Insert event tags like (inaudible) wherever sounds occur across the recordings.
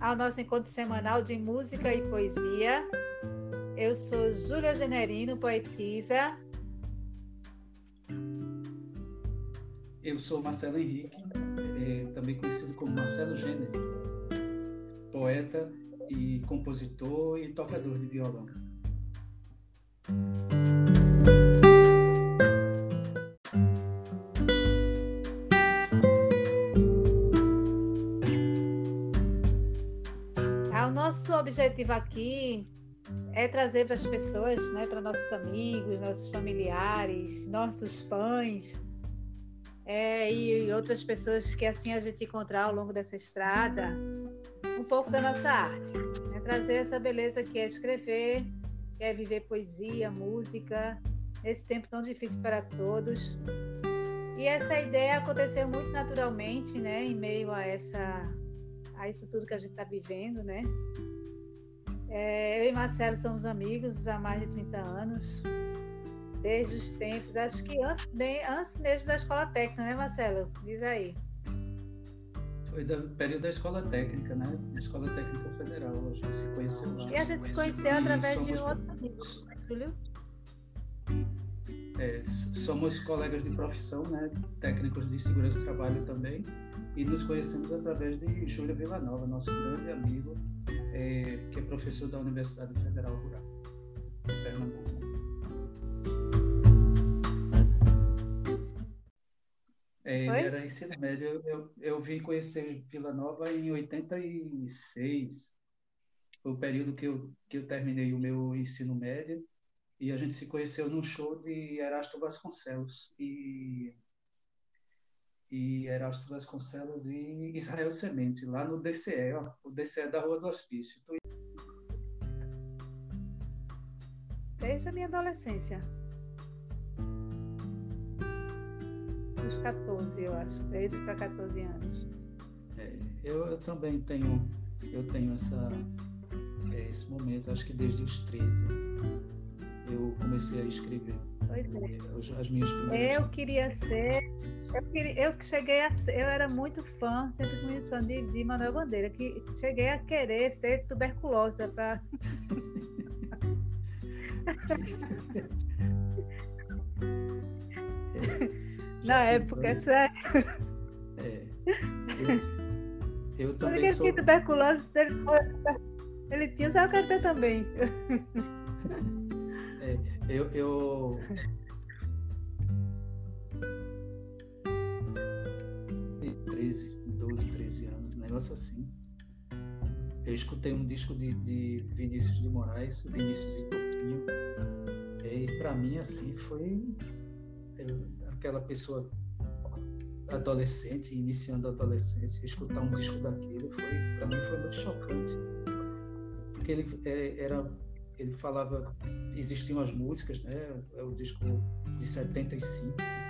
ao nosso encontro semanal de música e poesia. Eu sou Júlia Generino, poetisa. Eu sou Marcelo Henrique, é, também conhecido como Marcelo Gênesis, poeta e compositor e tocador de violão. Nosso objetivo aqui é trazer para as pessoas, né, para nossos amigos, nossos familiares, nossos fãs é, e outras pessoas que assim a gente encontrar ao longo dessa estrada, um pouco da nossa arte. Né? Trazer essa beleza que é escrever, que é viver poesia, música, nesse tempo tão difícil para todos. E essa ideia aconteceu muito naturalmente, né, em meio a essa a isso tudo que a gente está vivendo, né? É, eu e Marcelo somos amigos há mais de 30 anos, desde os tempos, acho que antes, bem, antes mesmo da escola técnica, né, Marcelo? Diz aí. Foi do período da escola técnica, né? Da escola técnica federal, a gente se conheceu lá. E a gente se conheceu através de um outro amigo, Júlio? É, somos colegas de profissão, né? Técnicos de segurança do trabalho também e nos conhecemos através de Júlio Villanova, nosso grande amigo, é, que é professor da Universidade Federal Rural, de Pernambuco. É, ele era ensino médio. Eu, eu, eu vim conhecer Vila Nova em 86. Foi o período que eu, que eu terminei o meu ensino médio. E a gente se conheceu num show de Erasto Vasconcelos. E e Erasto Vasconcelos e Israel Semente, lá no DCE, ó, o DCE da Rua do Hospício. Desde a minha adolescência. Uns 14, eu acho, 13 para 14 anos. É, eu, eu, também tenho, eu tenho essa, é, esse momento, acho que desde os 13 eu comecei a escrever. Pois é. As minhas primeiras... Eu queria ser. Eu, queria, eu cheguei a ser, eu era muito fã, sempre fui muito fã de, de Manuel Bandeira, que cheguei a querer ser tuberculosa para. (laughs) Na época, é sério. É. Eu, eu também Porque sou... tuberculose, ele, ele tinha, sabe que ter também. Eu, eu... treze, 12, 13 anos, negócio assim. Eu escutei um disco de, de Vinícius de Moraes, Vinícius e Toquinho, e para mim assim foi aquela pessoa adolescente, iniciando a adolescência, escutar um disco daquele foi para mim foi muito chocante, porque ele é, era ele falava, existiam as músicas, né? É o disco de 75 que tem é,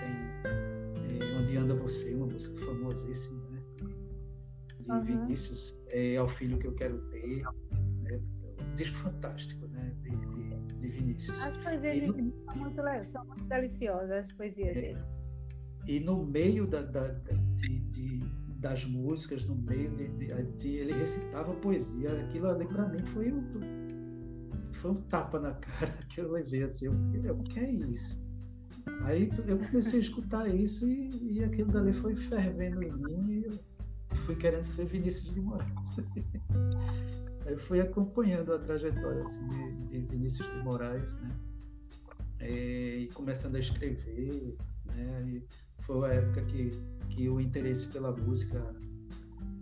Onde Anda Você, uma música famosíssima, né? De uhum. Vinícius, é, Ao Filho Que Eu Quero Ter, né? um disco fantástico, né? De, de, de Vinícius. As poesias e de Vinícius são muito, são muito deliciosas, as poesias é, dele. E no meio da, da, de, de, das músicas, no meio de, de, ele recitava poesia. Aquilo ali para mim foi um foi um tapa na cara (laughs) que eu levei assim, eu, o que é isso? Aí eu comecei a escutar isso e, e aquilo dali foi fervendo em mim e eu fui querendo ser Vinícius de Moraes. (laughs) eu fui acompanhando a trajetória assim, de, de Vinícius de Moraes, né? E, e começando a escrever, né? E foi a época que, que o interesse pela música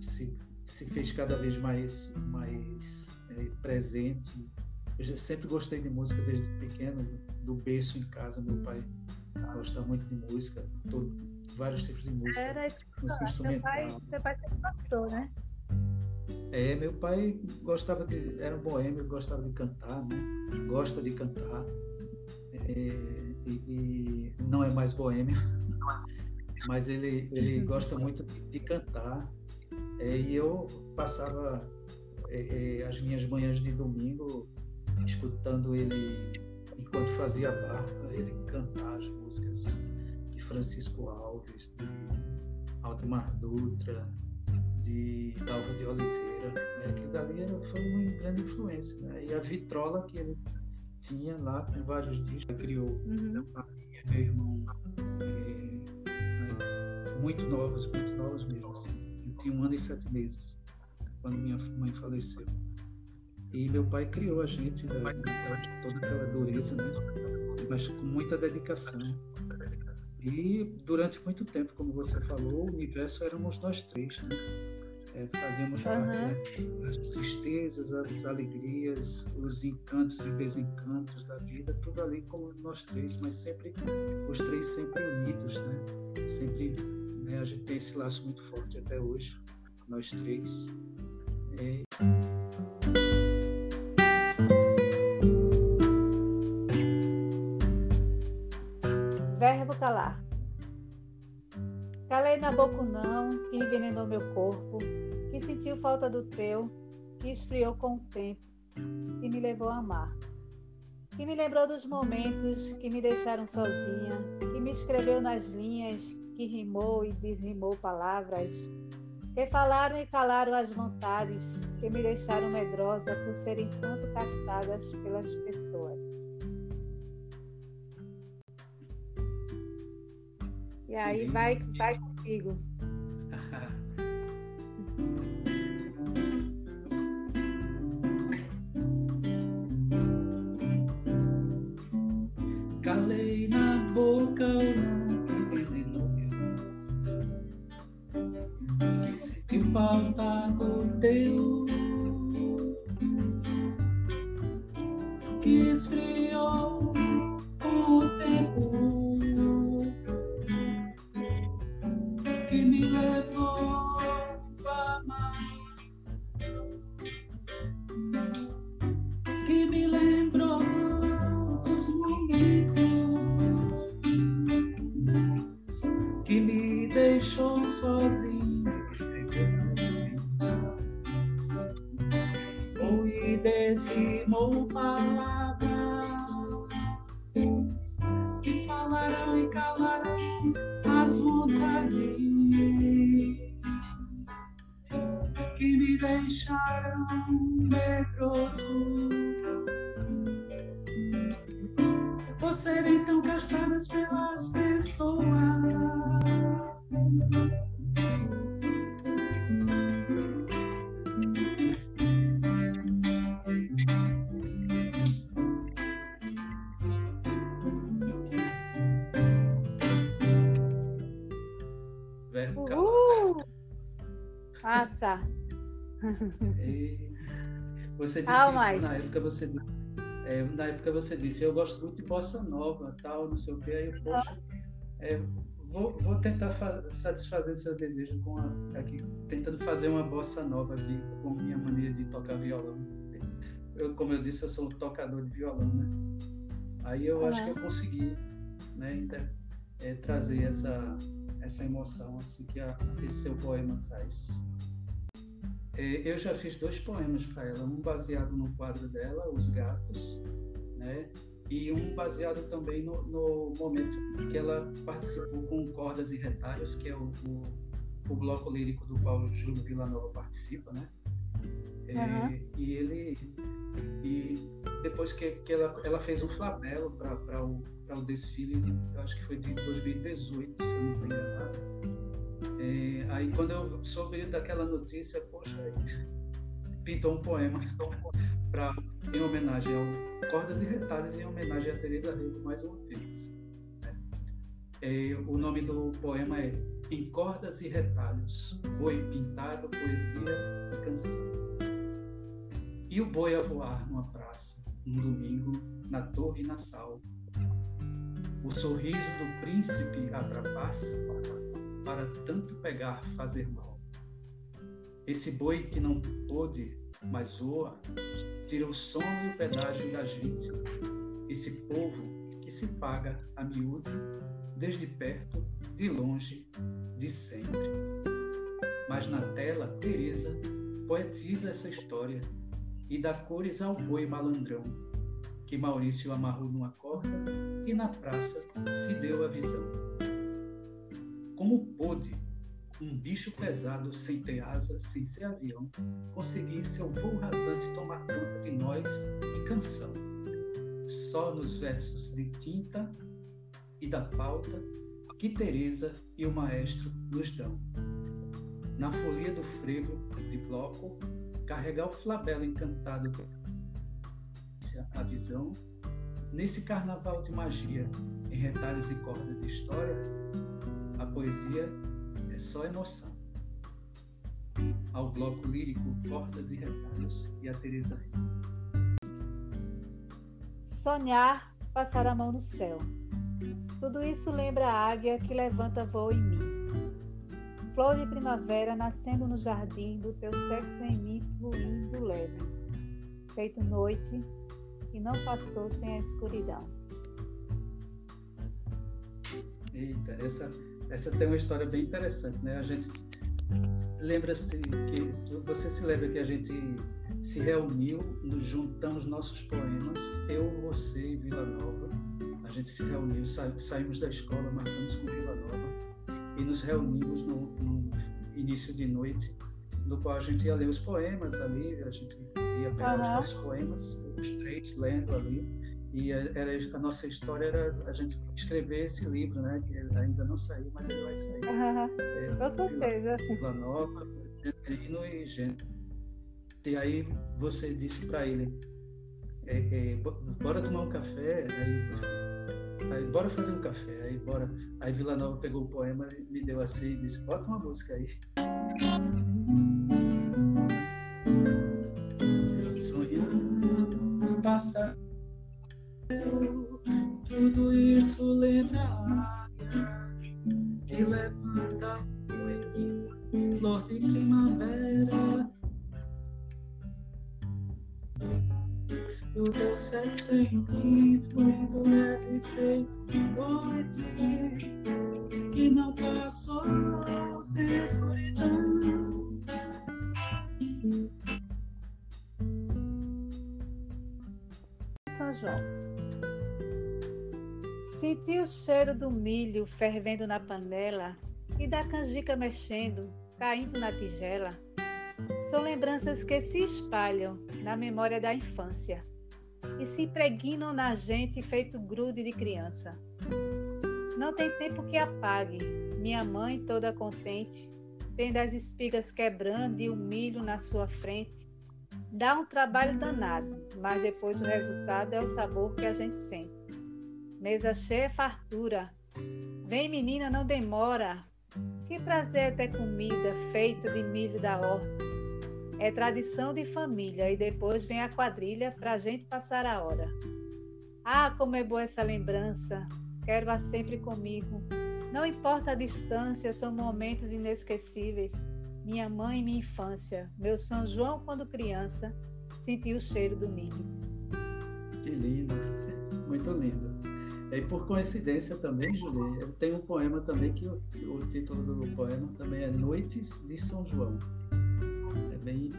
se, se fez cada vez mais, mais é, presente eu sempre gostei de música desde pequeno, do berço em casa. Meu pai gosta muito de música, todo, vários tipos de música. Era isso música instrumental. Pai, seu pai sempre gostou, né? É, meu pai gostava de. Era um boêmio, gostava de cantar, né? Gosta de cantar. É, e, e, não é mais boêmio, (laughs) mas ele, ele uhum. gosta muito de, de cantar. É, e eu passava é, é as minhas manhãs de domingo escutando ele enquanto fazia barba, ele cantar as músicas de Francisco Alves, de Aldemar Dutra, de Dalva de Oliveira. Né? Aquilo dali era, foi uma grande influência. Né? E a vitrola que ele tinha lá com vários discos, criou uhum. a minha, meu irmão, é, muito novos, muito novos mesmo. Assim. Eu tinha um ano e sete meses quando minha mãe faleceu. E meu pai criou a gente, né, toda aquela dureza, né? mas com muita dedicação. E durante muito tempo, como você falou, o universo éramos nós três, né? É, fazíamos uhum. parte né? as tristezas, as alegrias, os encantos e desencantos da vida, tudo ali como nós três, mas sempre os três sempre unidos, né? Sempre né, a gente tem esse laço muito forte até hoje, nós três. É... Na boca não, que envenenou meu corpo, que sentiu falta do teu, que esfriou com o tempo, e me levou a amar. Que me lembrou dos momentos que me deixaram sozinha, que me escreveu nas linhas, que rimou e desrimou palavras, que falaram e calaram as vontades, que me deixaram medrosa por serem tanto castradas pelas pessoas. E aí vai, vai contigo. Ajá. medroso. Por serem tão castradas pelas pessoas. Verbo uh! Massa! Você disse ah, na época você é, na época você disse, eu gosto muito de bossa nova, tal, não sei o que, aí eu, poxa, é, vou, vou tentar satisfazer seu desejo com a, aqui, tentando fazer uma bossa nova aqui, com minha maneira de tocar violão. Eu, como eu disse, eu sou um tocador de violão, né? Aí eu acho que eu consegui, né, inter, é, trazer essa, essa emoção assim que a, esse seu poema traz. É, eu já fiz dois poemas para ela, um baseado no quadro dela, Os Gatos, né? e um baseado também no, no momento que ela participou com Cordas e Retalhos, que é o, o, o bloco lírico do qual Júlio Villanova participa, né? Uhum. E ele e depois que, que ela, ela fez um flabelo para o, o desfile, acho que foi de 2018, se eu não estou enganado é, aí quando eu soube daquela notícia, poxa, pintou um poema pra, em homenagem ao Cordas e Retalhos, em homenagem a Teresa Rego mais uma vez. Né? É, o nome do poema é Em Cordas e Retalhos, Boi Pintado, Poesia e Canção. E o boi a voar numa praça, um domingo, na torre e na sal. O sorriso do príncipe a para tanto pegar fazer mal. Esse boi que não pôde, mas voa, tira o sono e o pedágio da gente. Esse povo que se paga a miúdo, desde perto, de longe, de sempre. Mas na tela, Teresa poetiza essa história e dá cores ao boi malandrão, que Maurício amarrou numa corda e na praça se deu a visão como pôde um bicho pesado, sem ter asa, sem ser avião, conseguir seu voo rasante tomar conta de nós em canção. Só nos versos de tinta e da pauta que Teresa e o maestro nos dão. Na folia do frevo de bloco, carregar o flabelo encantado a visão, nesse carnaval de magia, em retalhos e cordas de história, a poesia é só emoção. Ao bloco lírico, cordas e retalhos e a Teresa Sonhar, passar a mão no céu. Tudo isso lembra a águia que levanta voo em mim. Flor de primavera nascendo no jardim do teu sexo em mim fluindo leve. Feito noite e não passou sem a escuridão. Eita, essa, essa tem uma história bem interessante, né? A gente lembra-se que você se lembra que a gente se reuniu, nos juntamos nossos poemas, eu, você e Vila Nova. A gente se reuniu, sa, saímos da escola, marcamos com Vila Nova e nos reunimos no, no, início de noite, no qual a gente ia ler os poemas ali, a gente ia pegar uhum. os nossos poemas, os três lendo ali e era a nossa história era a gente escrever esse livro, né? Que ainda não saiu, mas ele vai sair. Uhum. É, Com certeza. Vila Nova, Genterino e Gente. E aí você disse para ele, é, é, bora tomar um café, aí, aí, bora fazer um café, aí bora. Aí Vila Nova pegou o poema, me deu assim e disse, bota uma música aí. Sonhando passar tudo isso lembra que levanta o flor de primavera. O teu sexo em mim fluindo leve feito noite que não passou sem escuridão. São João. Senti o cheiro do milho fervendo na panela e da canjica mexendo, caindo na tigela. São lembranças que se espalham na memória da infância e se impregnam na gente feito grude de criança. Não tem tempo que apague, minha mãe toda contente, vendo as espigas quebrando e o milho na sua frente. Dá um trabalho danado, mas depois o resultado é o sabor que a gente sente. Mesa cheia, fartura. Vem, menina, não demora. Que prazer é ter comida feita de milho da horta. É tradição de família e depois vem a quadrilha pra gente passar a hora. Ah, como é boa essa lembrança. Quero-a sempre comigo. Não importa a distância, são momentos inesquecíveis. Minha mãe e minha infância, meu São João quando criança, senti o cheiro do milho. Que lindo, muito lindo. E por coincidência também, Julie, tem um poema também que o, o, título do poema também é Noites de São João. É bem,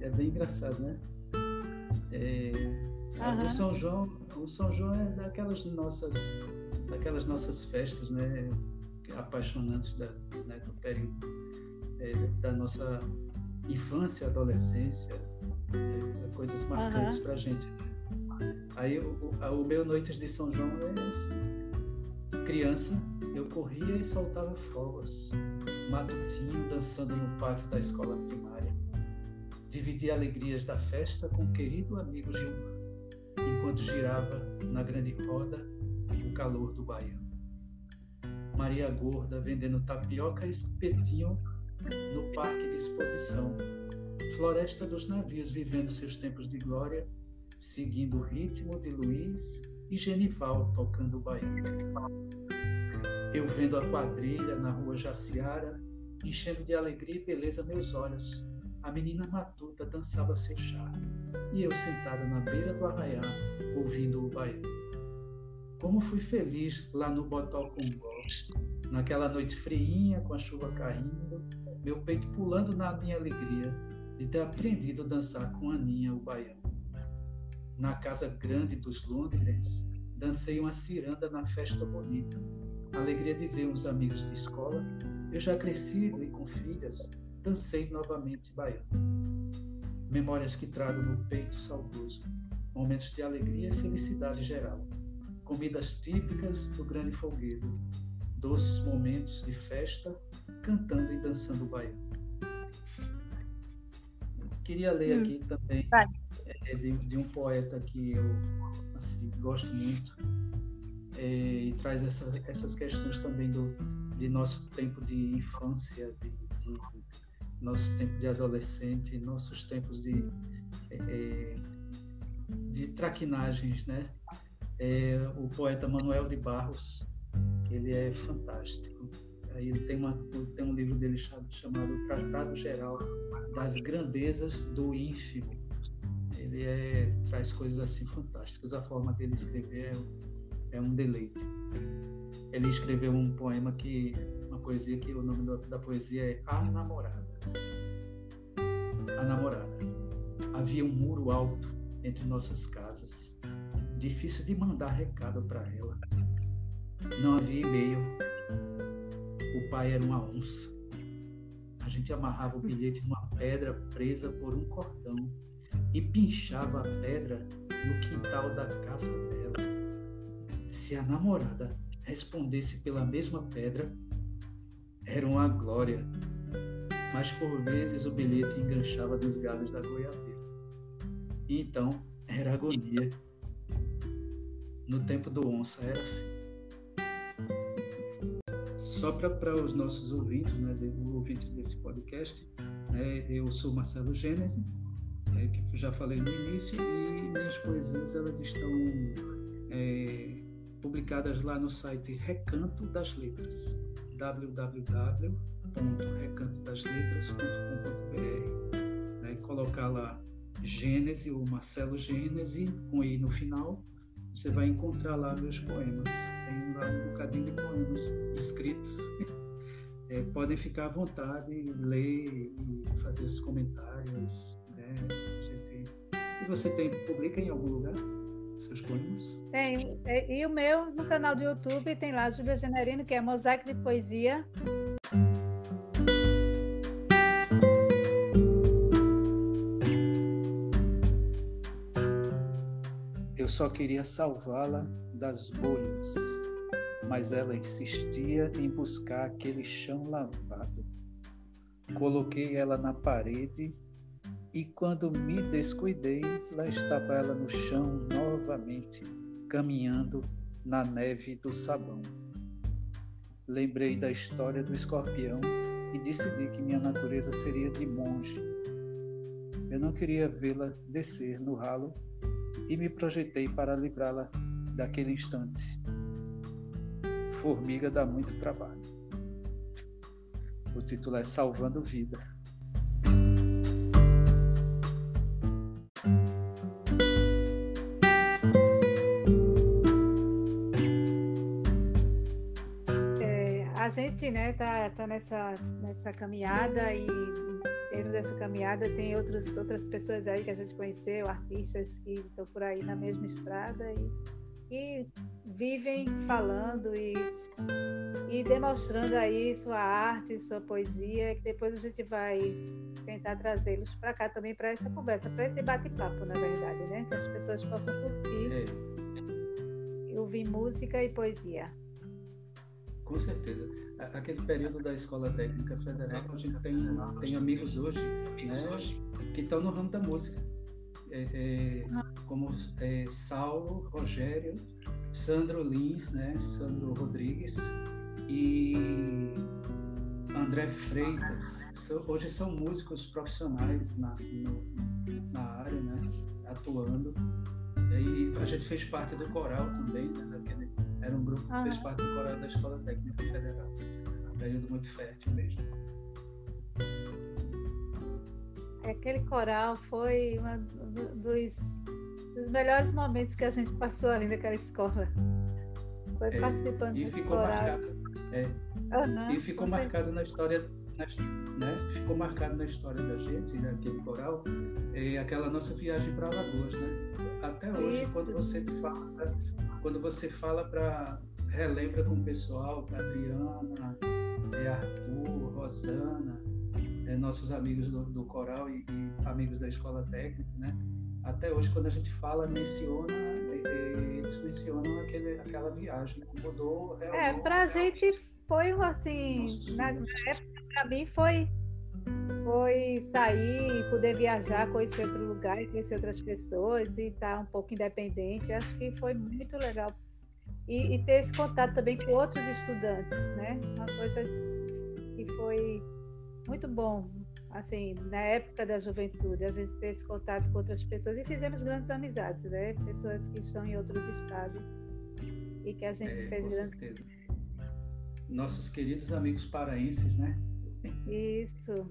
é bem engraçado, né? É, uhum. O São João, o São João é daquelas nossas, daquelas nossas festas, né? Apaixonantes da, né, do período é, da nossa infância, adolescência, é, coisas marcantes uhum. para a gente. Aí o, o, meu Noites de São João é assim. Criança, eu corria e soltava fogos. Matutinho dançando no pátio da escola primária. Dividi alegrias da festa com o querido amigo Gilmar, enquanto girava na grande roda o calor do baiano. Maria Gorda vendendo tapioca e espetinho no parque de exposição. Floresta dos navios vivendo seus tempos de glória seguindo o ritmo de Luiz e Genival tocando o baiano. Eu vendo a quadrilha na rua Jaciara, enchendo de alegria e beleza meus olhos. A menina matuta dançava seu charme, e eu sentada na beira do arraiá, ouvindo o baiano. Como fui feliz lá no Botó Congó, naquela noite friinha com a chuva caindo, meu peito pulando na minha alegria de ter aprendido a dançar com a Aninha o baiano na casa grande dos Londres, dancei uma ciranda na festa bonita, alegria de ver uns amigos de escola, eu já crescido e com filhas, dancei novamente baiano. Memórias que trago no peito saudoso, momentos de alegria e felicidade geral, comidas típicas do grande folguedo, doces momentos de festa, cantando e dançando baiano. Queria ler hum. aqui também é, de, de, um poeta que eu assim, gosto muito é, e traz essa, essas questões também do, de nosso tempo de infância, de, de nosso tempo de adolescente, nossos tempos de, é, é de traquinagens, né? É, o poeta Manuel de Barros, ele é fantástico. Aí ele tem, uma, tem um livro dele chamado Tratado Geral das Grandezas do Ínfimo. Ele é, traz coisas assim fantásticas. A forma dele escrever é, é um deleite. Ele escreveu um poema que, uma poesia que o nome da poesia é A Namorada. A Namorada. Havia um muro alto entre nossas casas, difícil de mandar recado para ela. Não havia e-mail. O pai era uma onça. A gente amarrava o bilhete numa pedra presa por um cordão e pinchava a pedra no quintal da casa dela. Se a namorada respondesse pela mesma pedra, era uma glória. Mas por vezes o bilhete enganchava nos galhos da goiabeira. E então era agonia. No tempo do onça era assim só para os nossos ouvintes, né, ouvintes desse podcast, né, eu sou Marcelo Gênese, que já falei no início, e minhas poesias elas estão é, publicadas lá no site Recanto das Letras, www.recantodasletras.com.br. Né, colocar lá Gênese, ou Marcelo Gênese, com I no final, você vai encontrar lá meus poemas. Tem lá um bocadinho de poemas escritos. (laughs) É, podem ficar à vontade, ler e fazer os comentários. Né? E você tem, publica em algum lugar seus poemas? Tem. E, e o meu, no canal do YouTube, tem lá Júlia Generino, que é Mosaico de Poesia. Eu só queria salvá-la das bolhas, mas ela insistia em buscar aquele chão lavado. Coloquei ela na parede e quando me descuidei, lá estava ela no chão novamente, caminhando na neve do sabão. Lembrei da história do escorpião e decidi que minha natureza seria de monge. Eu não queria vê-la descer no ralo e me projetei para livrá-la daquele instante. Formiga dá muito trabalho. O título é Salvando Vida. Gente né tá, tá nessa nessa caminhada e dentro dessa caminhada tem outros, outras pessoas aí que a gente conheceu, artistas que estão por aí na mesma estrada e que vivem falando e, e demonstrando aí sua arte, sua poesia, que depois a gente vai tentar trazê-los para cá também para essa conversa, para esse bate-papo, na verdade, né? Que as pessoas possam curtir é. e ouvir música e poesia. Com certeza. Aquele período da Escola Técnica Federal, a gente tem, tem amigos hoje, né, que estão no ramo da música. É, é, como é, Saulo, Rogério, Sandro Lins, né, Sandro Rodrigues e André Freitas. Hoje são músicos profissionais na, no, na área, né, atuando. E a gente fez parte do coral também, né, daquele era um grupo que ah. fez parte do coral da Escola Técnica Federal. Um período muito fértil mesmo. Aquele coral foi um dos, dos melhores momentos que a gente passou ali naquela escola. Foi é, participando e ficou coral. Marcado, é, uhum, e ficou marcado na história né? Ficou marcado na história da gente, né? aquele coral, é aquela nossa viagem para Alagoas, né? Até hoje, Isso. quando você fala quando você fala para relembra com o pessoal, Adriana, é Arthur, Rosana, é, nossos amigos do, do coral e, e, amigos da escola técnica, né? Até hoje, quando a gente fala, menciona, eles mencionam aquele, aquela viagem que mudou. É, para a gente foi assim, na, na época, para mim foi foi sair, poder viajar, conhecer outro lugar, conhecer outras pessoas e estar tá um pouco independente. Acho que foi muito legal. E, e, ter esse contato também com outros estudantes, né? Uma coisa que foi muito bom, assim, na época da juventude, a gente ter esse contato com outras pessoas e fizemos grandes amizades, né? Pessoas que estão em outros estados e que a gente é, fez grandes. Certeza. Nossos queridos amigos paraenses, né? Isso.